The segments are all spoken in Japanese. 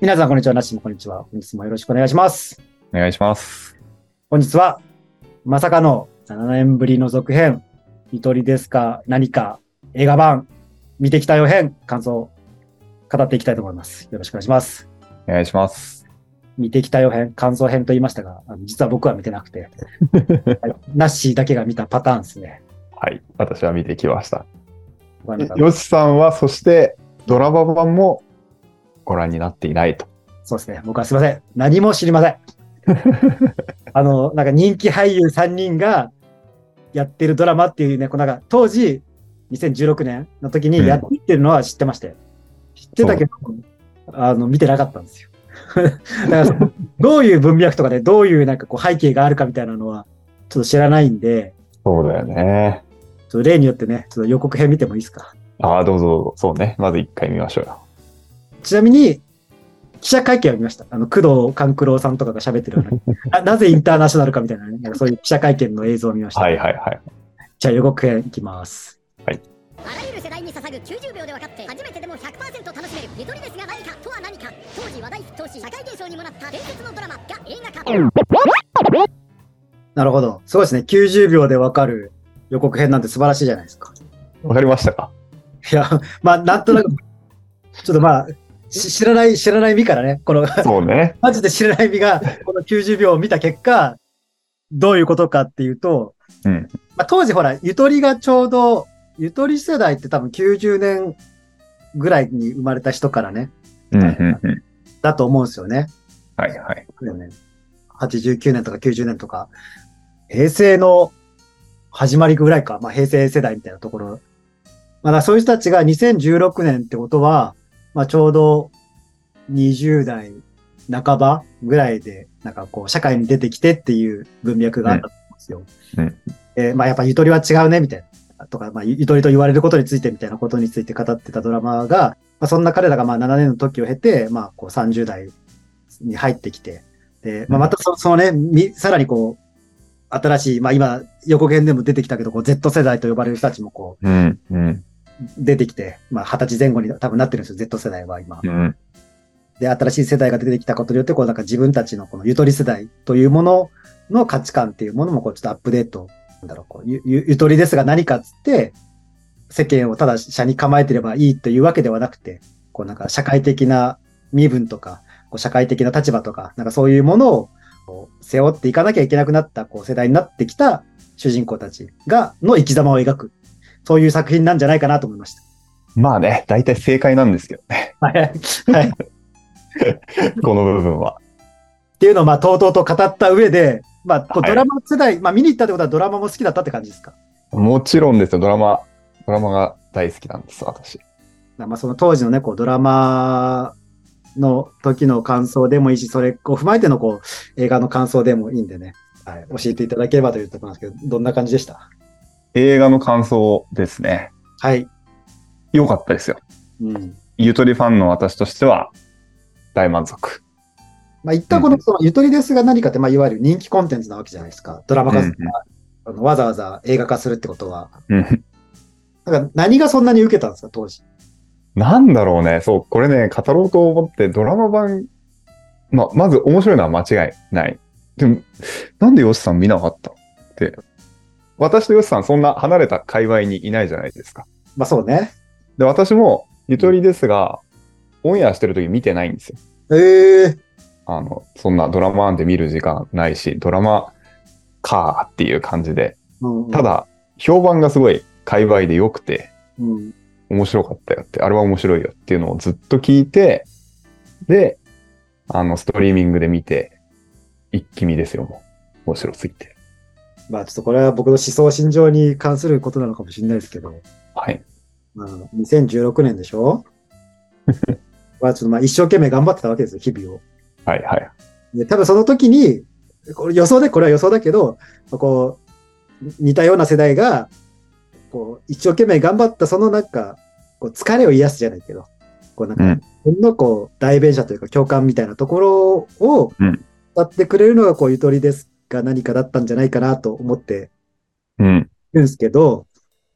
皆さん、こんにちは。なしもこんにちは。本日もよろしくお願いします。お願いします。本日は、まさかの7年ぶりの続編、ゆとりですか何か映画版、見てきたよ編、感想を語っていきたいと思います。よろしくお願いします。お願いします。見てきたよ編、感想編と言いましたが、あの実は僕は見てなくて、は いナッシーだけが見たパターンですね。はい。私は見てきました。よしさんは、そして、ドラマ版もご覧になっていないと。そうですね。僕はすいません。何も知りません。あの、なんか人気俳優3人がやってるドラマっていうね、こうなんか当時、2016年の時にやってるのは知ってまして、知ってたけど、あの、見てなかったんですよ。だから、どういう文脈とかで、どういうなんかこう背景があるかみたいなのは、ちょっと知らないんで、そうだよね。ちょっと例によってね、ちょっと予告編見てもいいですか？ああ、どうぞどうぞ。そうね。まず一回見ましょうよ。ちなみに、記者会見を見ました。あの、工藤官九郎さんとかが喋ってるような、ななぜインターナショナルかみたいなね、なんかそういう記者会見の映像を見ました。はいはいはい。じゃあ予告編いきます。あらゆる世代に捧ぐ90秒で分かって初めてでも100%楽しめるゆとりですが何かとは何か当時話題沸騰し社会現象にもなった伝説のドラマが映画化なるほど。すごいですね。90秒でわかる予告編なんて素晴らしいじゃないですか。わかりましたか？いや、まあ、なんとなく、ちょっとまあ、し知らない、知らない身からね、この、そうね。マジで知らない身が、この90秒を見た結果、どういうことかっていうと、うん。まあ、当時ほら、ゆとりがちょうど、ゆとり世代って多分90年ぐらいに生まれた人からね、うんうんうん。だと思うんですよね。はいはい。89年とか90年とか、平成の始まりぐらいか、まあ平成世代みたいなところ。まあだそういう人たちが2016年ってことは、まあちょうど20代半ばぐらいで、なんかこう社会に出てきてっていう文脈があったんですよ。うんえーまあやっぱゆとりは違うね、みたいな。とか、まあゆゆとりと言われることについてみたいなことについて語ってたドラマが、まあそんな彼らがまあ7年の時を経て、まあこう30代に入ってきて、で、まあ、またそそのね、みさらにこう、新しい、まあ今、横編でも出てきたけど、こう Z 世代と呼ばれる人たちもこうんうんう、出てきて、まあ二十歳前後に多分なってるんですよ、Z 世代は今。うん。で、新しい世代が出てきたことによって、こうなんか自分たちのこのゆとり世代というものの価値観っていうものもこうちょっとアップデート、なんだろう、こうゆゆゆとりですが何かっつって、世間をただ社に構えてればいいというわけではなくて、こうなんか社会的な身分とか、こう社会的な立場とか、なんかそういうものを背負っていかなきゃいけなくなったこう世代になってきた主人公たちが、の生き様を描く。そういう作品なんじゃないかなと思いました。まあね、大体正解なんですけどね。はい。はい。この部分は。っていうのをまあ、とうとうと語った上で、まあ、こうはいドラマ世代、まあ、見に行ったってことはドラマも好きだったって感じですか？もちろんですよ、ドラマ。ドラマが大好きなんです、私。まあ、その当時のね、こう、ドラマの時の感想でもいいし、それを踏まえてのこう、映画の感想でもいいんでね、はい、教えていただければというところなんですけど、どんな感じでした？映画の感想ですね。はい。良かったですよ。うん。ゆとりファンの私としては大満足。まあ、一旦この、うんその、ゆとりですが何かって、まあ、いわゆる人気コンテンツなわけじゃないですか。ドラマ化、うんうんあのわざわざ映画化するってことは。うんなんか何がそんなに受けたんですか、当時。なんだろうね。そう、これね、語ろうと思ってドラマ版、まあ、まず面白いのは間違いない。でも、なんでヨシさん見なかったって。私とヨシさんそんな離れた界隈にいないじゃないですか。まあ、そうね。で、私もゆとりですが、オンエアしてる時見てないんですよ。ええあの、そんなドラマなんて見る時間ないし、ドラマかーっていう感じで。うんうんた、だ、評判がすごい界隈で良くて、うん。面白かったよって、あれは面白いよっていうのをずっと聞いて、で、あの、ストリーミングで見て、一気見ですよ、もう。面白すぎて。まあちょっとこれは僕の思想心情に関することなのかもしれないですけど、はい。まあ、2016年でしょ？まあちょっとまあ一生懸命頑張ってたわけですよ、日々を。はい、はい。で多分その時に、これ予想で、これは予想だけど、まあこう、似たような世代が、こう、一生懸命頑張ったそのなんか、こう疲れを癒すじゃないけど、こうなんか、うん自分のこう、代弁者というか共感みたいなところを、うん伝ってくれるのがこう、ゆとりですが何かだったんじゃないかなと思ってうん。るんですけど、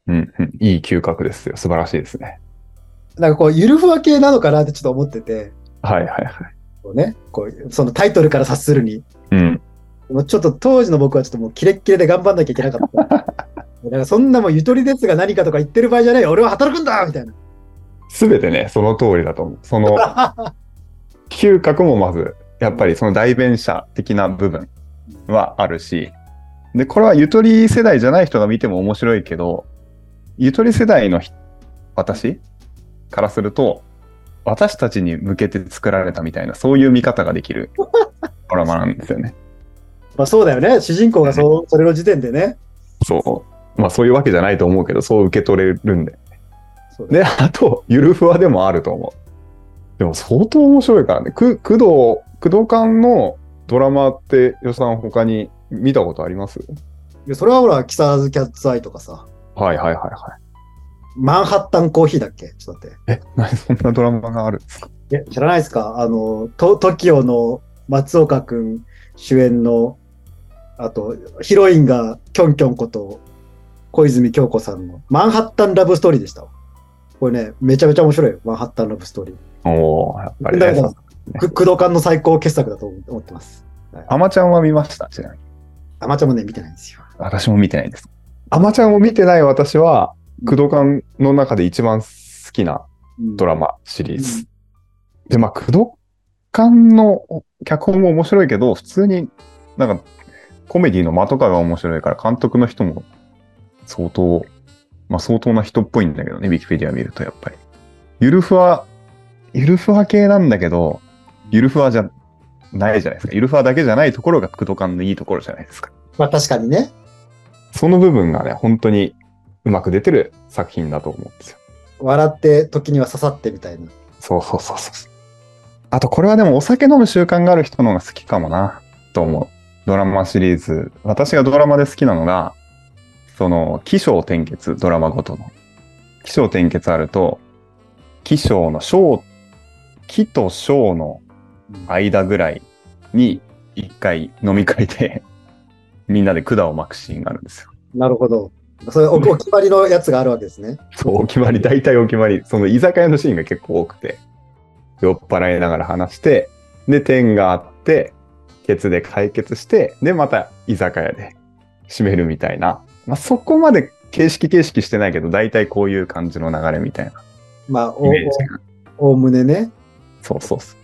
うん、うん。いい嗅覚ですよ。素晴らしいですね。なんかこう、ゆるふわ系なのかなってちょっと思ってて、はいはいはい。こうね、こう、そのタイトルから察するに、うん。もうちょっと当時の僕はちょっともうキレッキレで頑張んなきゃいけなかった。だからそんなもんゆとりですが何かとか言ってる場合じゃない。俺は働くんだみたいな。すべてね、その通りだと思う。その、嗅覚もまず、やっぱりその代弁者的な部分はあるし、で、これはゆとり世代じゃない人が見ても面白いけど、ゆとり世代のひ私からすると、私たちに向けて作られたみたいな、そういう見方ができる ドラマなんですよね。まあそうだよね。主人公がそう、それの時点でね。そう。まあそういうわけじゃないと思うけど、そう受け取れるんで。で、あと、ゆるふわでもあると思う。でも相当面白いからね。く、工藤、工藤館のドラマって、予算他に見たことあります？いやそれはほら、木更津キャッツアイとかさ、はいはいはいはマンハッタンコーヒーだっけ？ちょっと待って。い。え、何 そんなドラマがあるんですか？え、知らないですか？あの、と、TOKIO の松岡くん主演の、あと、ヒロインがキョンキョンこと小泉京子さんのマンハッタンラブストーリーでしたわ。これね、めちゃめちゃ面白いよ。マンハッタンラブストーリー。おー、やっぱりね。だか工藤館の最高傑作だと思ってます。アマちゃんは見ました？ちなみに。アマちゃんもね、見てないんですよ。私も見てないです。アマちゃんを見てない私は、工藤館の中で一番好きなドラマシリーズ。で、まあ、工藤館の脚本も面白いけど、普通になんかコメディの間とかが面白いから、監督の人も相当、まあ相当な人っぽいんだけどね、ウィキペディア見るとやっぱり。ゆるふわ、ゆるふわ系なんだけど、ゆるふわじゃないじゃないですか。ゆるふわだけじゃないところが工藤館のいいところじゃないですか。まあ確かにね。その部分がね、本当にうまく出てる作品だと思うんですよ。笑って時には刺さってみたいな。そうそうそうそう。あと、これはでもお酒飲む習慣がある人の方が好きかもな、と思う。ドラマシリーズ。私がドラマで好きなのが、その、起承転結、ドラマごとの。起承転結あると、起承の章、起と章の間ぐらいに一回飲み会で、みんなで管を巻くシーンがあるんですよ。なるほど。それおお決まりのやつがあるわけですね。そう、お決まり、大体お決まり。その居酒屋のシーンが結構多くて、酔っ払いながら話して、で、点があって、ケツで解決して、で、また居酒屋で締めるみたいな。まあ、そこまで形式形式してないけど、大体こういう感じの流れみたいなまあ、お。おおむねね。そうそうそう。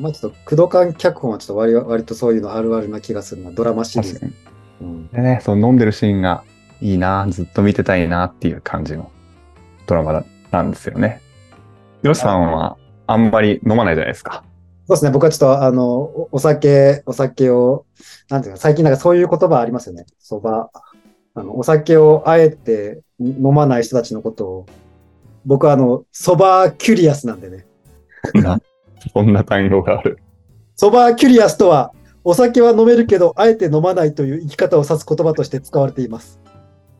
まあちょっと、工藤館脚本はちょっと割割とそういうのあるあるな気がするな。ドラマシリーズ。うん、でね、その飲んでるシーンがいいな、ずっと見てたいなっていう感じのドラマだなんですよね。よしさんはあんまり飲まないじゃないですか。そうですね。僕はちょっと、あの、おお酒、お酒を、なんていうか、最近なんかそういう言葉ありますよね。 sober。あの、お酒をあえて飲まない人たちのことを、僕はあの、 sober curious なんでね。なそんな単語がある。 sober curious とは、お酒は飲めるけど、あえて飲まないという生き方を指す言葉として使われています。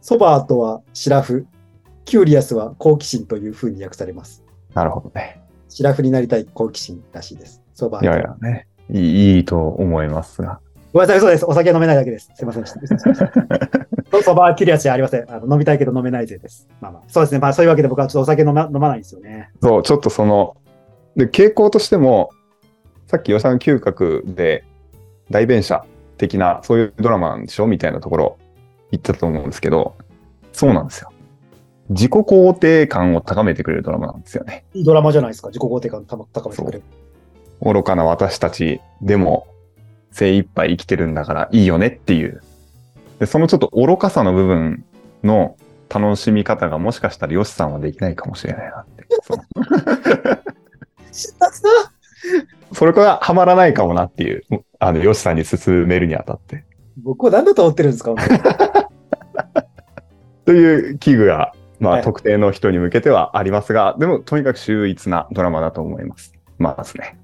sober とはシラフ、curious は好奇心というふうに訳されます。なるほどね。シラフになりたい好奇心らしいです。 sober。いやいやね。いいいいと思いますが。ごめんなさい、そうです。お酒飲めないだけです。すいませんでした。そ sober curious じゃありません。あの飲みたいけど飲めないぜです。まあまあ、そうですね。まあそういうわけで僕はちょっとお酒飲ま飲まないんですよね。そう、ちょっとその、で、傾向としても、さっき予算嗅覚で代弁者的な、そういうドラマなんでしょ？みたいなところ言ったと思うんですけど、そうなんですよ。自己肯定感を高めてくれるドラマなんですよね。いいドラマじゃないですか？自己肯定感高高めてくれる。愚かな私たちでも精一杯生きてるんだからいいよねっていう。で、そのちょっと愚かさの部分の楽しみ方がもしかしたらヨシさんはできないかもしれないなって。それからハマらないかもなっていう、あの、ヨシさんに進めるにあたって。僕は何だと思ってるんですか？という器具が、まあ、はい特定の人に向けてはありますが、でも、とにかく秀逸なドラマだと思います。まずね。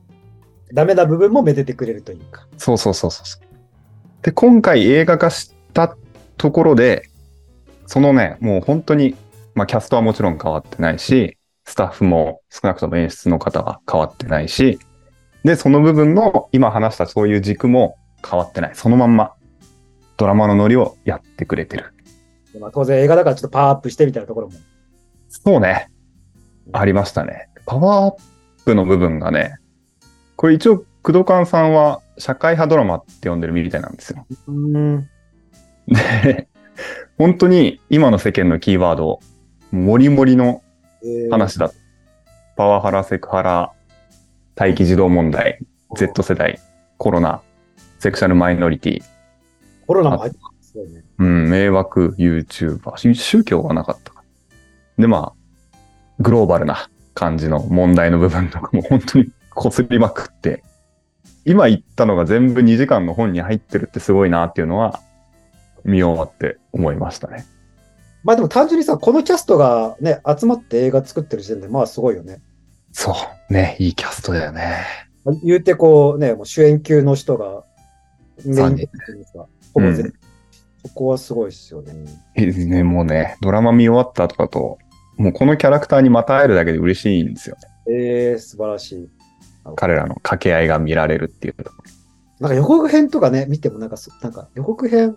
ダメな部分もめでてくれるというか。そうそうそうそう。で、今回映画化したところで、そのね、もう本当に、まあキャストはもちろん変わってないし、スタッフも少なくとも演出の方は変わってないし、で、その部分の今話したそういう軸も変わってない。そのまんまドラマのノリをやってくれてる。でまあ、当然映画だからちょっとパワーアップしてみたいなところも。そうね。ありましたね。パワーアップの部分がね、これ一応、工藤勘さんは社会派ドラマって呼んでるみたいなんですよ。うん。で、本当に今の世間のキーワード、もりもりのえー話だ。パワハラ、セクハラ、待機児童問題、Z 世代、コロナ、セクシャルマイノリティ、コロナも入ってますよね。うん、迷惑 YouTuber、宗宗教はなかったか。で、まあ、グローバルな感じの問題の部分とかも本当に擦りまくって、今言ったのが全部2時間の本に入ってるってすごいなっていうのは、見終わって思いましたね。まあでも単純にさ、このキャストがね、集まって映画作ってる時点で、まあすごいよね。そう。ね、いいキャストだよね。言うてこうね、もう主演級の人がメインでさ、ほぼ全部、そこはすごいですよね。いいね、もうね、ドラマ見終わったとかと、もうこのキャラクターにまた会えるだけで嬉しいんですよ。えー、素晴らしい。彼らの掛け合いが見られるっていう。なんか予告編とかね、見てもなんかそ、なんか予告編、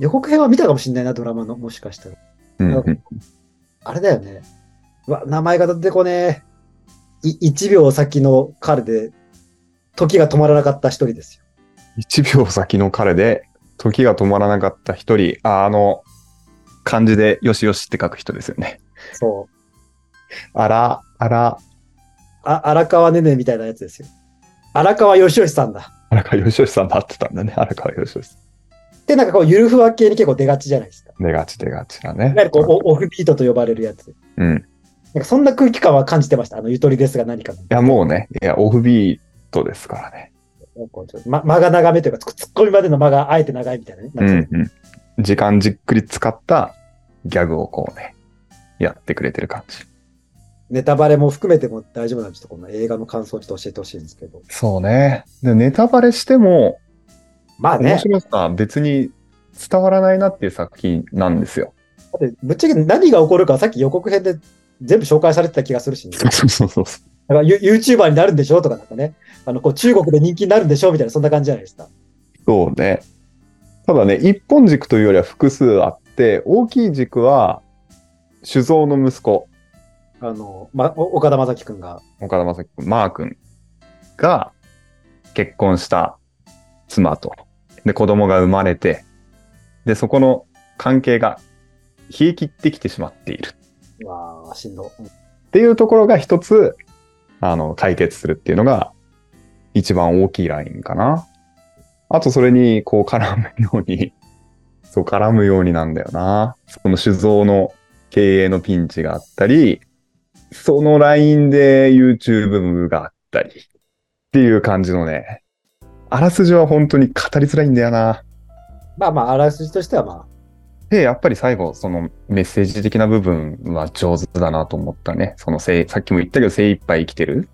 予告編は見たかもしれないな、ドラマの、もしかしたら。うんなんかあれだよね。うわ、名前が出てこねえ。い1秒先の彼で、時が止まらなかった一人ですよ。1秒先の彼で、時が止まらなかった一人、ああの、漢字でよしよしって書く人ですよね。そう。あら、あら、あ荒川ねねみたいなやつですよ。荒川よしよしさんだ。荒川よしよしさんだってたんだね。荒川よしよしさで、なんかこう、ゆるふわ系に結構出がちじゃないですか。ん。出がち出がちだねいわ。ゆるこう、おオフビートと呼ばれるやつ。うん。なんかそんな空気感は感じてました。あの、ゆとりですが何かの。いや、もうね、いや、オフビートですからね。こうちょっとま間が長めというか、ツッツッコミまでの間があえて長いみたいなね。うなんかんうん。時間じっくり使ったギャグをこうね、やってくれてる感じ。ネタバレも含めても大丈夫なんで、ちょっとこの映画の感想をちょっと教えてほしいんですけど。そうね。で、ネタバレしても、面まあね、白さ別に伝わらないなっていう作品なんですよ。だってぶっちゃけ何が起こるかさっき予告編で全部紹介されてた気がするし、ね、そうそうそうそう。だからユ YouTuber になるんでしょとかなんかね、あのこう中国で人気になるんでしょみたいな、そんな感じじゃないですか。そうね。ただね、一本軸というよりは複数あって、大きい軸は、酒造の息子、あの、ま、お岡田将生くんが。岡田将生君、マー君が結婚した妻と、で、子供が生まれて、で、そこの関係が冷え切ってきてしまっているわあ、しんど。っていうところが一つ、あの、解決するっていうのが一番大きいラインかな。あとそれにこう絡むように、そう絡むようになんだよな。その酒造の経営のピンチがあったり、そのラインで YouTube があったりっていう感じのね、あらすじは本当に語りづらいんだよな。まあまあ、あらすじとしてはまで、やっぱり最後、そのメッセージ的な部分は上手だなと思ったね。そのせい、さっきも言ったけど精一杯生きてる。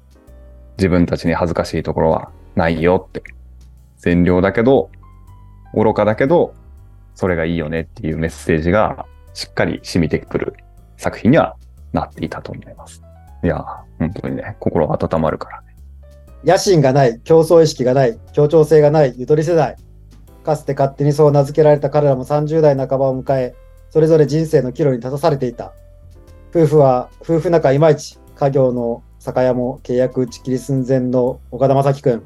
自分たちに恥ずかしいところはないよって。善良だけど、愚かだけど、それがいいよねっていうメッセージがしっかり染みてくる作品にはなっていたと思います。いや、本当にね、心温まるから野心がない、競争意識がない、協調性がない、ゆとり世代。かつて勝手にそう名付けられた彼らも30代半ばを迎え、それぞれ人生の岐路に立たされていた。夫婦は、夫婦仲いまいち、家業の酒屋も契約打ち切り寸前の岡田将生くん。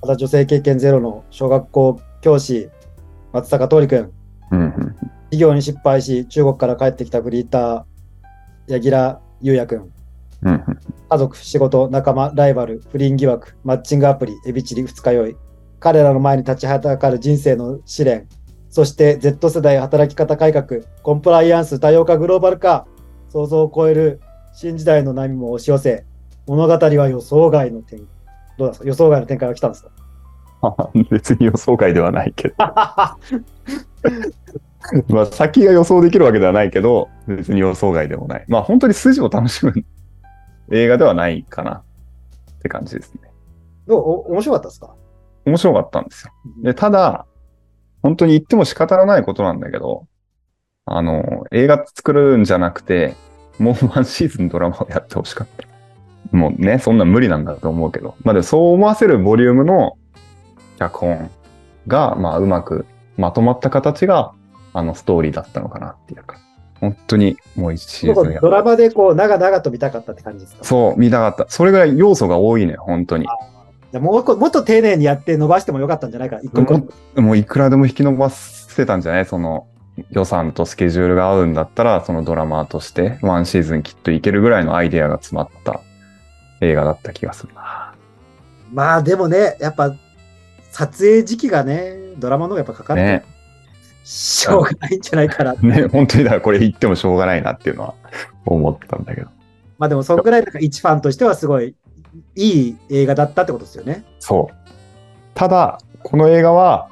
また女性経験ゼロの小学校教師、松坂桃李くん。事業に失敗し、中国から帰ってきたフリーター、柳楽優也くん。うん、うん。家族、仕事、仲間、ライバル、不倫疑惑、マッチングアプリ、エビチリ、二日酔い。彼らの前に立ちはだかる人生の試練。そして Z 世代働き方改革、コンプライアンス多様化グローバル化、想像を超える新時代の波も押し寄せ、物語は予想外の展どうですか？予想外の展開が来たんですか？別に予想外ではないけど。まあ、先が予想できるわけではないけど、別に予想外でもない。まあ、本当に筋を楽しむ映画ではないかなって感じですね。どうお面白かったですか？面白かったんですよ。で、ただ、本当に言っても仕方がないことなんだけど、あの、映画作るんじゃなくて、もうワンシーズンドラマをやってほしかった。もうね、そんな無理なんだと思うけど。まあでもそう思わせるボリュームの脚本が、まあうまくまとまった形が、あのストーリーだったのかなっていうか。本当にもう一シーズンやドラマでこう、長々と見たかったって感じですか？そう、見たかった。それぐらい要素が多いね、本当に。じゃあもうこもっと丁寧にやって伸ばしてもよかったんじゃない？か。一個ももういくらでも引き伸ばせたんじゃない？その予算とスケジュールが合うんだったら、そのドラマーとしてワンシーズンきっといけるぐらいのアイデアが詰まった映画だった気がするな。まあでもね、やっぱ撮影時期がね、ドラマの方がやっぱかかって、ね。しょうがないんじゃないかな。ね、本当にだからこれ言ってもしょうがないなっていうのは思ったんだけど。まあでもそんぐらいなんか一ファンとしてはすごいいい映画だったってことですよね。そう。ただ、この映画は、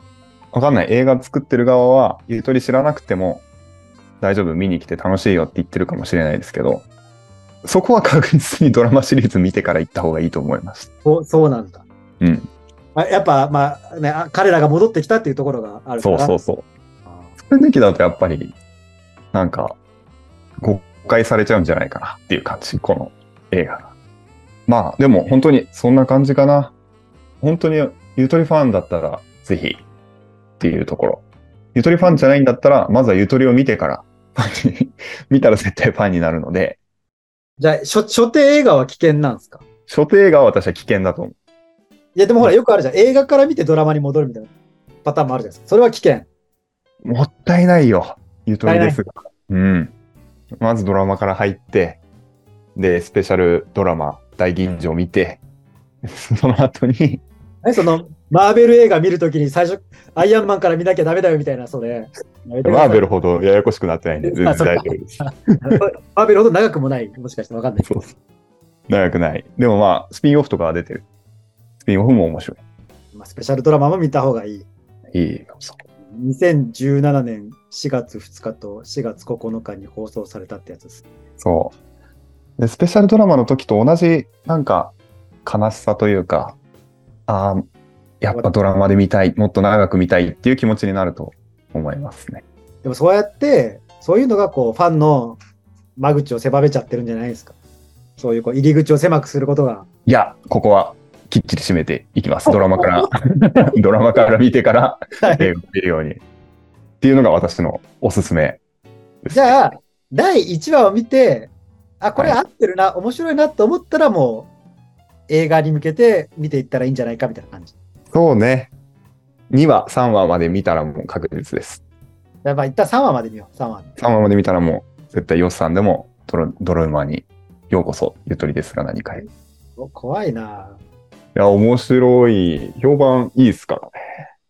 わかんない。映画作ってる側は、ゆとり知らなくても、大丈夫、見に来て楽しいよって言ってるかもしれないですけど、そこは確実にドラマシリーズ見てから行った方がいいと思います。そうそうなんだ。うん。まあ、やっぱまあね、あ彼らが戻ってきたっていうところがあるから。そうそうそう。れ抜きだとやっぱり、なんか、誤解されちゃうんじゃないかなっていう感じ、この映画が。まあ、でも本当にそんな感じかな。本当にゆとりファンだったら、ぜひっていうところ。ゆとりファンじゃないんだったら、まずはゆとりを見てから、ファンに見たら絶対ファンになるので、じゃあ、初初手映画は危険なんですか？初手映画は私は危険だと思う。いや、でもほら、よくあるじゃん。映画から見てドラマに戻るみたいなパターンもあるじゃないですか。それは危険。もったいないよ、ゆとりですが。うん。まずドラマから入って、で、スペシャルドラマ、大吟醸見て、その後に、何その、マーベル映画見るときに最初、アイアンマンから見なきゃダメだよみたいな、それ。マーベルほどややこしくなってないんで、全然大丈夫です。マーベルほど長くもない。もしかしてわかんない。そう長くない。でもまあ、スピンオフとかは出てる。スピンオフも面白まあ、スペシャルドラマも見た方がいい。い。い2017年4月2日と4月9日に放送されたってやつです。そう。で、スペシャルドラマの時と同じ、なんか、悲しさというか、ああ、やっぱドラマで見たい、もっと長く見たいっていう気持ちになると思いますね。でもそうやって、そういうのがこう、ファンの間口を狭めちゃってるんじゃないですか。そういうこう入り口を狭くすることが。いや、ここはきっちり締めていきます。ドラマから、ドラマから見てから映画を見るように。っていうのが私のおすすめです。じゃあ、第1話を見て、あ、これ合ってるな、面白いなと思ったらもう、映画に向けて見ていったらいいんじゃないかみたいな感じ。そうね。2話、3話まで見たらもう確実です。やっぱ一旦3話まで見よう、3話。3話まで見たらもう絶対ヨッさんでもドロドロ馬にようこそゆとりですが何かへ。怖いなや、面白い。評判いいですからね。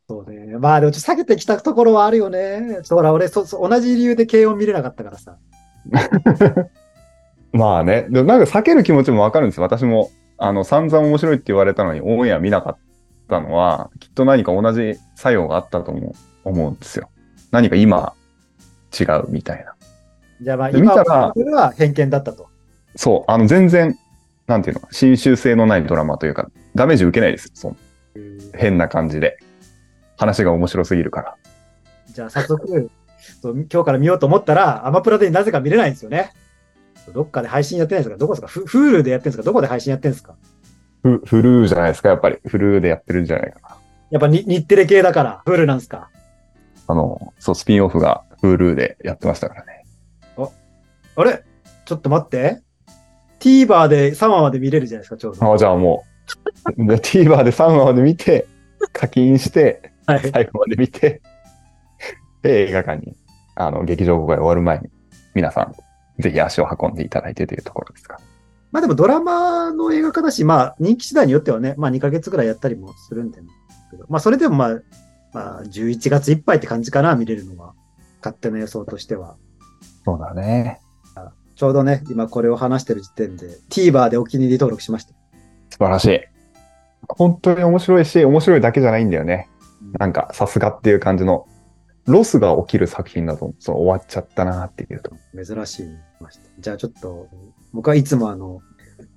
そうね。まあでもちょっと下げてきたところはあるよね。ちょっとほら、俺そそ、同じ理由で軽音見れなかったからさ。まあね。でもなんか避ける気持ちもわかるんですよ。私も、あの、散々面白いって言われたのにオンエア見なかったのは、きっと何か同じ作用があったと思う思うんですよ。何か今、違うみたいな。じゃあまあで今見たらそれは偏見だったと。そう、あの、全然、なんていうの、新習性のないドラマというか、ダメージ受けないですよ。その変な感じで。話が面白すぎるから。じゃあ早速、そう今日から見ようと思ったら、アマプラでなぜか見れないんですよね。どっかで配信やってないんですか？どこですか？フフールでやってるんですか？どこで配信やってるんですか？フフルーじゃないですか、やっぱり。フルーでやってるんじゃないかな。やっぱに日テレ系だから、フールなんですか？あの、そう、スピンオフが Hulu でやってましたからね。あれ？ちょっと待って。TVer で3話まで見れるじゃないですか、ちょうど。あじゃあもう、で TVer で3話まで見て、課金して、はい。最後まで見て、で、映画館に、あの、劇場公開終わる前に、皆さん、ぜひ足を運んでいただいてというところですか。まあでもドラマの映画化だし、まあ人気次第によってはね、まあ2ヶ月ぐらいやったりもするんでね。まあそれでもまあ、まあ11月いっぱいって感じかな、見れるのは。勝手な予想としては。そうだね。ちょうどね、今これを話してる時点で TVer でお気に入り登録しました。素晴らしい。本当に面白いし、面白いだけじゃないんだよね。なんか、さすがっていう感じの、ロスが起きる作品だと、そう終わっちゃったなっていうと。珍しい。じゃあちょっと、僕はいつもあの、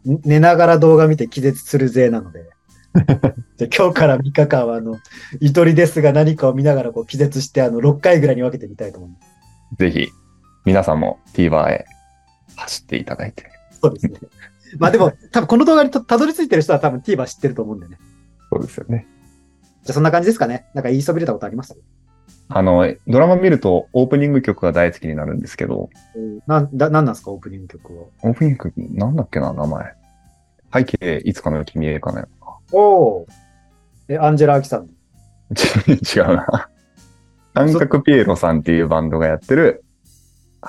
ん寝ながら動画見て気絶する勢なので、じゃあ今日から3日間はあの、ゆとりですが何かを見ながらこう気絶してあの、6回ぐらいに分けてみたいと思います。ぜひ、皆さんも TVer へ走っていただいて。そうですね。まあでも、多分この動画にたたどり着いてる人は多分 TVer 知ってると思うんでね。そうですよね。じゃあそんな感じですかね。なんか言いそびれたことあります？あの、ドラマ見るとオープニング曲が大好きになるんですけど、なん、だ、なんなんですか、オープニング曲は。オープニング曲、なんだっけな、名前。背景、いつかの君へかな。おお。え、アンジェラ・アキさん。違うな。三角ピエロさんっていうバンドがやってる、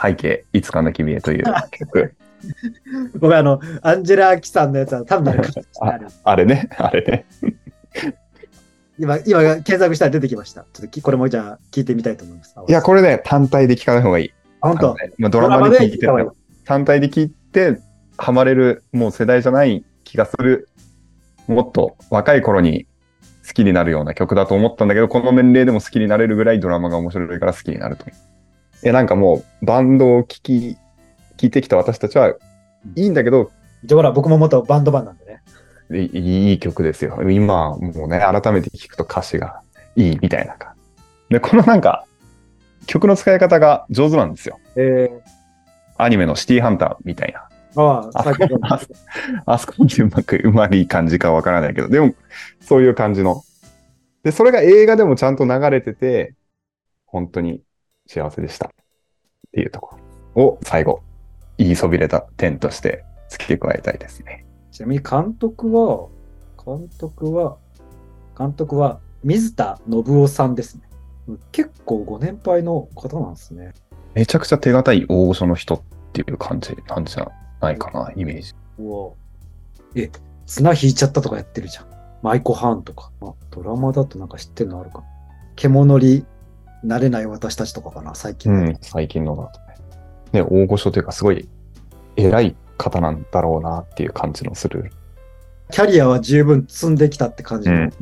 背景、いつかの君へという曲。僕あの、アンジェラ・アキさんのやつは多分なんかああれね、あれね。今、今検索したら出てきました。ちょっときこれもじゃあ聞いてみたいと思います。いや、これね、単体で聴かない方がいい。あ本当？ねまあ、ドラマで聴いて単体で聴いて、ハマれる、もう世代じゃない気がする。もっと若い頃に好きになるような曲だと思ったんだけど、この年齢でも好きになれるぐらいドラマが面白いから好きになると。いや、なんかもう、バンドを聴き、聴いてきた私たちは、いいんだけど、一応ほら、僕も元バンドマンなんでね。いいい曲ですよ。今、もうね、改めて聞くと歌詞がいいみたいなか。で、このなんか、曲の使い方が上手なんですよ。えアニメのシティハンターみたいな。ー、ああ、あそこってうまく、うまい感じかわからないけど、でも、そういう感じの。で、それが映画でもちゃんと流れてて、本当に幸せでした。っていうところを最後、言いそびれた点として付け加えたいですね。ちなみに監督は、監督は、監督は水田信夫さんですね。結構ご年配の方なんですね。めちゃくちゃ手堅い大御所の人っていう感じなんじゃないかな、イメージ。うわえ、綱引いちゃったとかやってるじゃん。マイコハーンとか。あドラマだとなんか知ってるのあるかな。獣になれない私たちとかかな、最近の。うん、最近のだとね。ね、大御所というか、すごい偉い方なんだろうなっていう感じのする。キャリアは十分積んできたって感じの。うん。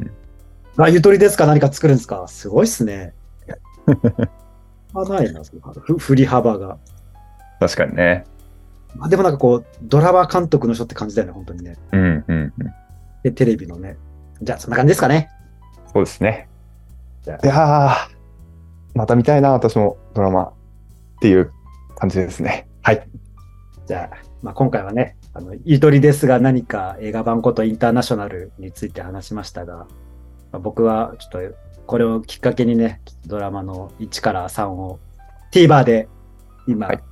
あ、ゆとりですか？何か作るんですか？すごいっすね。あ、ないな、そのふ振り幅が。確かにね。あでもなんかこう、ドラマ監督の人って感じだよね、本当にね。うん、うん、うん。で、テレビのね。じゃあ、そんな感じですかね。そうですね。じゃいやー、また見たいな、私もドラマっていう感じですね。はい。じゃあ、まあ、今回はね、あの、ゆとりですが何か映画版ことインターナショナルについて話しましたが、まあ、僕はちょっとこれをきっかけにね、ドラマの1から3を TVer で今、はい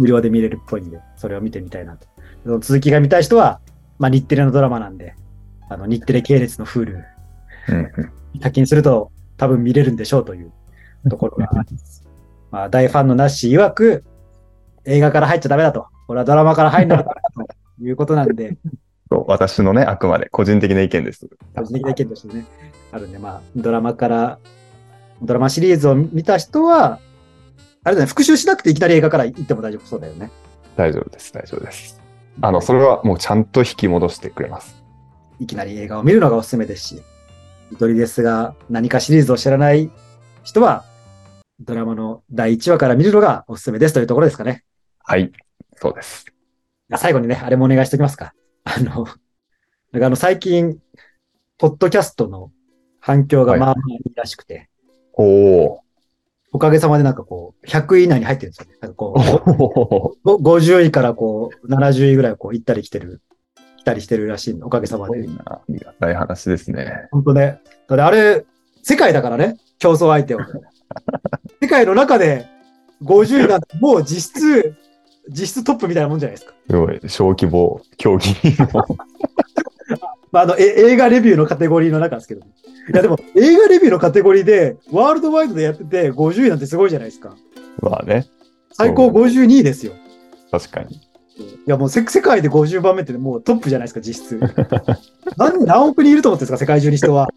無料で見れるっぽいんで、それを見てみたいなと。その続きが見たい人は、まあ、日テレのドラマなんで、あの、日テレ系列の Hulu うん、うん。課金すると多分見れるんでしょうというところがあります。まあ、大ファンのなし曰く、映画から入っちゃダメだと。これはドラマから入るのだということなんで、そう私のね、あくまで個人的な意見です。個人的な意見としてね、あるんで、まあ、ドラマから、ドラマシリーズを見た人は、あれだね、復習しなくていきなり映画から行っても大丈夫そうだよね。大丈夫です、大丈夫です。あの、それはもうちゃんと引き戻してくれます。いきなり映画を見るのがおすすめですし、ゆとりですが、何かシリーズを知らない人は、ドラマの第1話から見るのがおすすめですというところですかね。はい、そうです。あ最後にね、あれもお願いしておきますか。あの、なんかあの、最近、ポッドキャストの反響がまあまあいいらしくて、おおおかげさまでなんかこう、100位以内に入ってるんですよね。なんかこう、ー。ご50位からこう、70位ぐらいこう、行ったり来てる、来たりしてるらしいんで、おかげさまで。ありがたい話ですね。本当ね。だあれ、世界だからね、競争相手は。世界の中で50位なんて、もう実質、実質トップみたいなもんじゃないですか。すごい、小規模競技の。まあ、あの、え映画レビューのカテゴリーの中ですけど。いや、でも、映画レビューのカテゴリーで、ワールドワイドでやってて、50位なんてすごいじゃないですか。まあね、最高52位ですよ。確かに。いや、もうせ世界で50番目ってもうトップじゃないですか、実質。何何億人いると思ってるんですか、世界中に人は。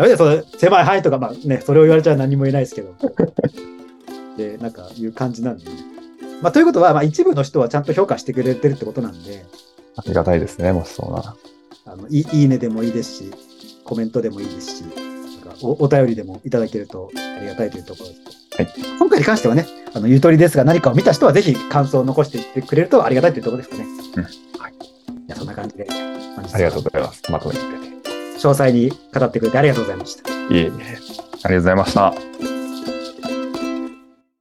やめて、その狭い範囲とか、まあね、それを言われちゃ何も言えないですけど。で、なんか、いう感じなんで、ね。まあ、ということは、まあ、一部の人はちゃんと評価してくれてるってことなんで、ありがたいですね、もしそうなら。あのいいいいねでもいいですし、コメントでもいいですし、なんかおお便りでもいただけるとありがたいというところです。はい今回に関してはね、あのゆとりですが、何かを見た人はぜひ感想を残していってくれるとありがたいというところですかね。うんはい。じゃあそんな感じで、ありがとうございます。まとめてくれて。詳細に語ってくれてありがとうございました。いえいえ。ありがとうございました。